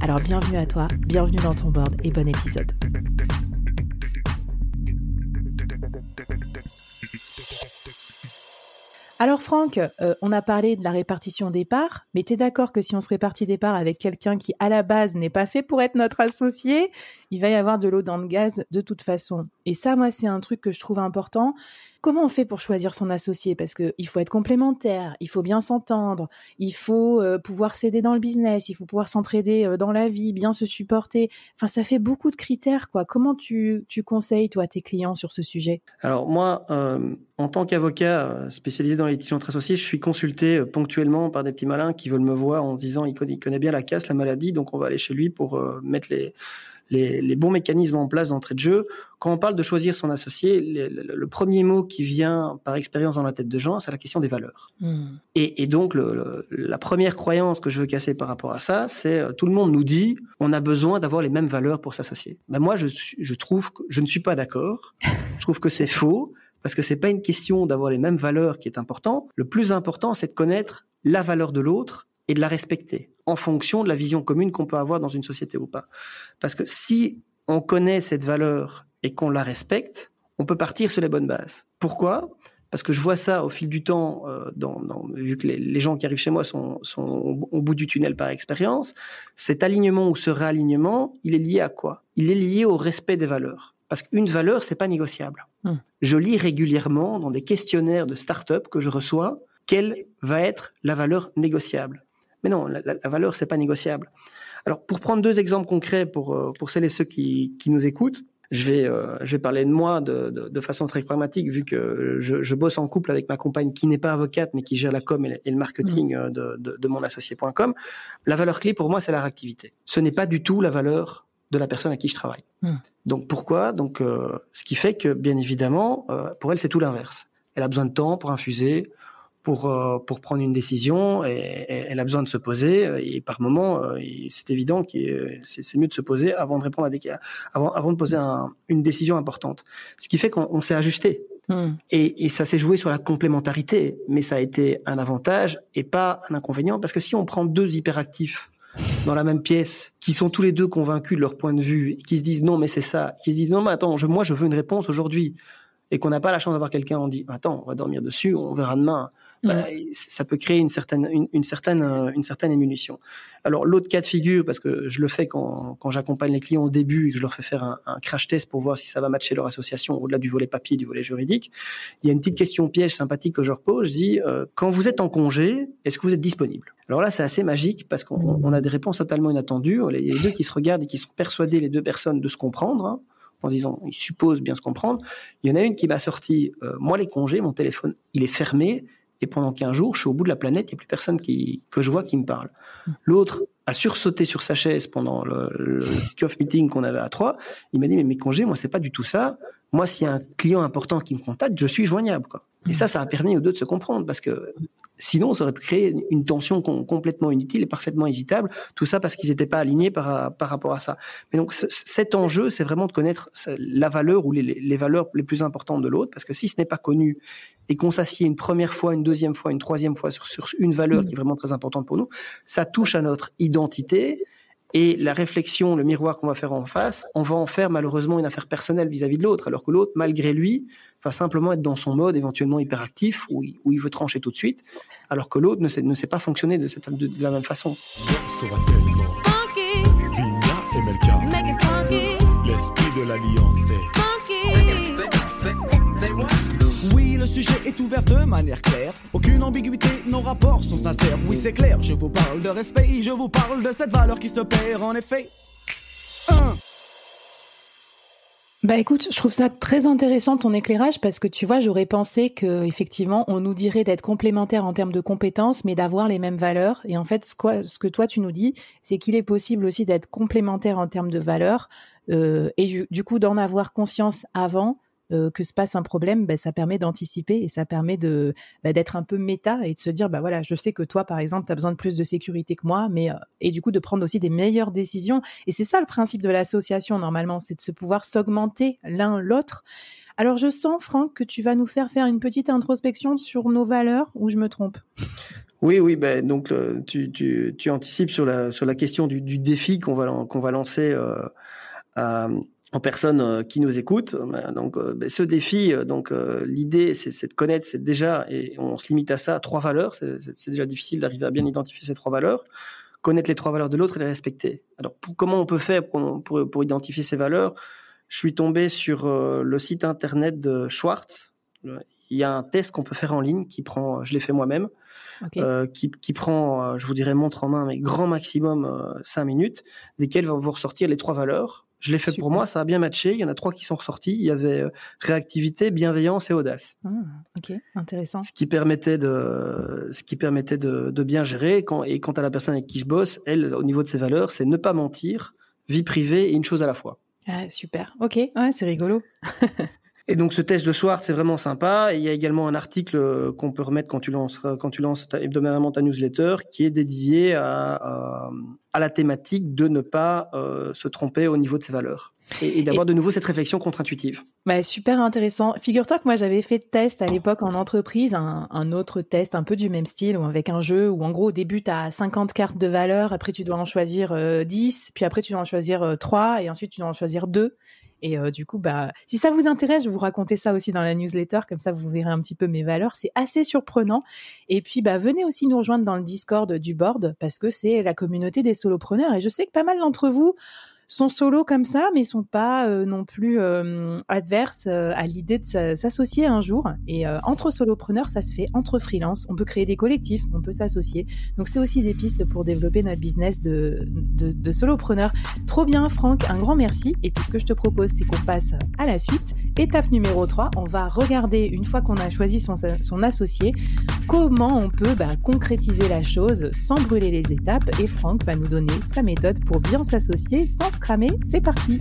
Alors bienvenue à toi, bienvenue dans ton board et bon épisode. Alors Franck, euh, on a parlé de la répartition des parts, mais tu es d'accord que si on se répartit des parts avec quelqu'un qui à la base n'est pas fait pour être notre associé, il va y avoir de l'eau dans le gaz de toute façon. Et ça, moi, c'est un truc que je trouve important. Comment on fait pour choisir son associé? Parce qu'il faut être complémentaire, il faut bien s'entendre, il faut euh, pouvoir s'aider dans le business, il faut pouvoir s'entraider euh, dans la vie, bien se supporter. Enfin, ça fait beaucoup de critères, quoi. Comment tu, conseilles, toi, tes clients sur ce sujet? Alors, moi, euh, en tant qu'avocat spécialisé dans les litiges entre associés, je suis consulté ponctuellement par des petits malins qui veulent me voir en disant il connaît, il connaît bien la casse, la maladie, donc on va aller chez lui pour mettre les les, bons mécanismes en place d'entrée de jeu. Quand on parle de choisir son associé, le, premier mot qui vient par expérience dans la tête de gens, c'est la question des valeurs. Hmm. Et, donc, la première croyance que je veux casser par rapport à ça, c'est euh, tout le monde nous dit on a besoin d'avoir les mêmes valeurs pour s'associer. Ben moi, je, je trouve que je ne suis pas d'accord. Je trouve que c'est faux parce que c'est pas une question d'avoir les mêmes valeurs qui est important. Le plus important, c'est de connaître la valeur de l'autre et de la respecter en fonction de la vision commune qu'on peut avoir dans une société ou pas. Parce que si on connaît cette valeur et qu'on la respecte, on peut partir sur les bonnes bases. Pourquoi? Parce que je vois ça au fil du temps, euh, dans, vu que les, gens qui arrivent chez moi sont, sont au, bout du tunnel par expérience, cet alignement ou ce réalignement, il est lié à quoi? Il est lié au respect des valeurs. Parce qu'une valeur, c'est pas négociable. Hum. Je lis régulièrement dans des questionnaires de start-up que je reçois quelle va être la valeur négociable. Mais non, la, la, valeur, c'est pas négociable. Alors, pour prendre deux exemples concrets pour, euh, pour celles et ceux qui, qui nous écoutent, je vais, euh, je vais parler de moi de, de, de, façon très pragmatique, vu que je, je, bosse en couple avec ma compagne qui n'est pas avocate, mais qui gère la com et le, marketing mmh. euh, de, de, de mon associé.com. La valeur clé pour moi, c'est la réactivité. Ce n'est pas du tout la valeur de la personne à qui je travaille. Mmh. Donc pourquoi? Donc, euh, ce qui fait que, bien évidemment, pour elle, c'est tout l'inverse. Elle a besoin de temps pour infuser, pour euh, pour prendre une décision et, elle a besoin de se poser. Et par moment euh, c'est évident que c'est mieux de se poser avant de répondre à des avant avant de poser une décision importante. Ce qui fait qu'on s'est ajusté. Hmm. et, et ça s'est joué sur la complémentarité. Mais ça a été un avantage et pas un inconvénient. Parce que si on prend deux hyperactifs dans la même pièce, qui sont tous les deux convaincus de leur point de vue, qui se disent non mais c'est ça, qui se disent non mais attends, je, moi je veux une réponse aujourd'hui, et qu'on n'a pas la chance d'avoir quelqu'un, on dit attends, on va dormir dessus, on verra demain. Bah, mm. ça peut créer une certaine, une, certaine, euh, une certaine émulation. Alors l'autre cas de figure, parce que je le fais quand, quand j'accompagne les clients au début et que je leur fais faire un, crash test pour voir si ça va matcher leur association au-delà du volet papier, du volet juridique, il y a une petite question piège sympathique que je repose. Je dis euh, quand vous êtes en congé, est-ce que vous êtes disponible? Alors là, c'est assez magique parce qu'on a des réponses totalement inattendues. Il y a les deux qui se regardent et qui sont persuadés les deux personnes de se comprendre. Hein, en disant, ils supposent bien se comprendre. Il y en a une qui m'a sorti, euh, moi les congés, mon téléphone, il est fermé, et pendant 15 jours, je suis au bout de la planète, il n'y a plus personne qui, que je vois qui me parle. L'autre a sursauté sur sa chaise pendant le, le kick-off meeting qu'on avait à trois. Il m'a dit, mais mes congés, moi, c'est pas du tout ça. Moi, s'il y a un client important qui me contacte, je suis joignable, quoi. Et ça, ça a permis aux deux de se comprendre parce que sinon, ça aurait pu créer une tension complètement inutile et parfaitement évitable. Tout ça parce qu'ils n'étaient pas alignés par, par rapport à ça. Mais donc, cet enjeu, c'est vraiment de connaître la valeur ou les, les valeurs les plus importantes de l'autre parce que si ce n'est pas connu et qu'on s'assied une première fois, une deuxième fois, une troisième fois sur, sur une valeur mmh. qui est vraiment très importante pour nous, ça touche à notre identité et la réflexion, le miroir qu'on va faire en face, on va en faire malheureusement une affaire personnelle vis-à-la de l'autre, alors que l'autre, malgré lui, va simplement être dans son mode éventuellement hyperactif où il, où il veut trancher tout de suite, alors que l'autre ne sait, pas fonctionner de, la même façon. Sujet est ouvert de manière claire. Aucune ambiguïté, nos rapports sont sincères. Oui, c'est clair, je vous parle de respect, je vous parle de cette valeur qui se perd en effet. Bah écoute, je trouve ça très intéressant ton éclairage parce que tu vois, j'aurais pensé que effectivement, on nous dirait d'être complémentaires en termes de compétences, mais d'avoir les mêmes valeurs. Et en fait, ce, que toi tu nous dis, c'est qu'il est possible aussi d'être complémentaire en termes de valeurs euh, et du coup d'en avoir conscience avant euh, que se passe un problème, bah, ça permet d'anticiper et ça permet de bah, d'être un peu méta et de se dire bah voilà, je sais que toi par exemple, tu as besoin de plus de sécurité que moi, mais euh, et du coup de prendre aussi des meilleures décisions. Et c'est ça le principe de l'association normalement, c'est de se pouvoir s'augmenter l'un l'autre. Alors je sens Franck que tu vas nous faire faire une petite introspection sur nos valeurs ou je me trompe? Oui, oui, ben donc euh, tu, tu, tu, anticipes sur la sur la question du, du défi qu'on va qu'on va lancer à, aux personnes euh, qui nous écoutent. Euh, donc, euh, ben, ce défi, donc l'idée, c'est de connaître, c'est déjà, et on se limite à ça, trois valeurs. C'est déjà difficile d'arriver à bien identifier ces trois valeurs. Connaître les trois valeurs de l'autre et les respecter. Alors, pour, comment on peut faire pour, pour, pour, identifier ces valeurs? Je suis tombé sur le site internet de Schwartz. Il y a un test qu'on peut faire en ligne qui prend, je l'ai fait moi-même, okay. euh, qui, qui, prend, je vous dirais, montre en main, mais grand maximum euh, 5 minutes, desquelles vont vous ressortir les trois valeurs je l'ai fait Super. pour moi, ça a bien matché. Il y en a trois qui sont ressortis. Il y avait euh, réactivité, bienveillance et audace. Ah, ok, intéressant. Ce qui permettait de, ce qui permettait de, de bien gérer. Quand, et quant à la personne avec qui je bosse, elle, au niveau de ses valeurs, c'est ne pas mentir, vie privée et une chose à la fois. Ah, super. Ok, ouais, c'est rigolo. Et donc ce test de Schwartz, c'est vraiment sympa. Et il y a également un article euh, qu'on peut remettre quand tu lances, quand tu lances ta, hebdomadairement ta newsletter, qui est dédié à, à, à la thématique de ne pas euh, se tromper au niveau de ses valeurs. Et, et d'avoir de nouveau cette réflexion contre-intuitive. Bah, super intéressant. Figure-toi que moi j'avais fait test à l'époque en entreprise, un, un, autre test un peu du même style, ou avec un jeu où en gros au début tu as 50 cartes de valeurs, après tu dois en choisir euh, 10, puis après tu dois en choisir euh, 3, et ensuite tu dois en choisir 2. Et euh, du coup, bah, si ça vous intéresse, je vais vous raconter ça aussi dans la newsletter, comme ça vous verrez un petit peu mes valeurs. C'est assez surprenant. Et puis, bah, venez aussi nous rejoindre dans le Discord du board parce que c'est la communauté des solopreneurs. Et je sais que pas mal d'entre vous sont solo comme ça, mais sont pas euh, non plus euh, adverses euh, à l'idée de s'associer un jour. Et euh, entre solopreneurs, ça se fait entre freelance. On peut créer des collectifs, on peut s'associer. Donc c'est aussi des pistes pour développer notre business de, de, de solopreneur. Trop bien, Franck, un grand merci. Et puis ce que je te propose, c'est qu'on passe à la suite. Étape numéro 3, on va regarder, une fois qu'on a choisi son, associé, comment on peut bah, concrétiser la chose sans brûler les étapes. Et Franck va nous donner sa méthode pour bien s'associer sans cramer. C'est parti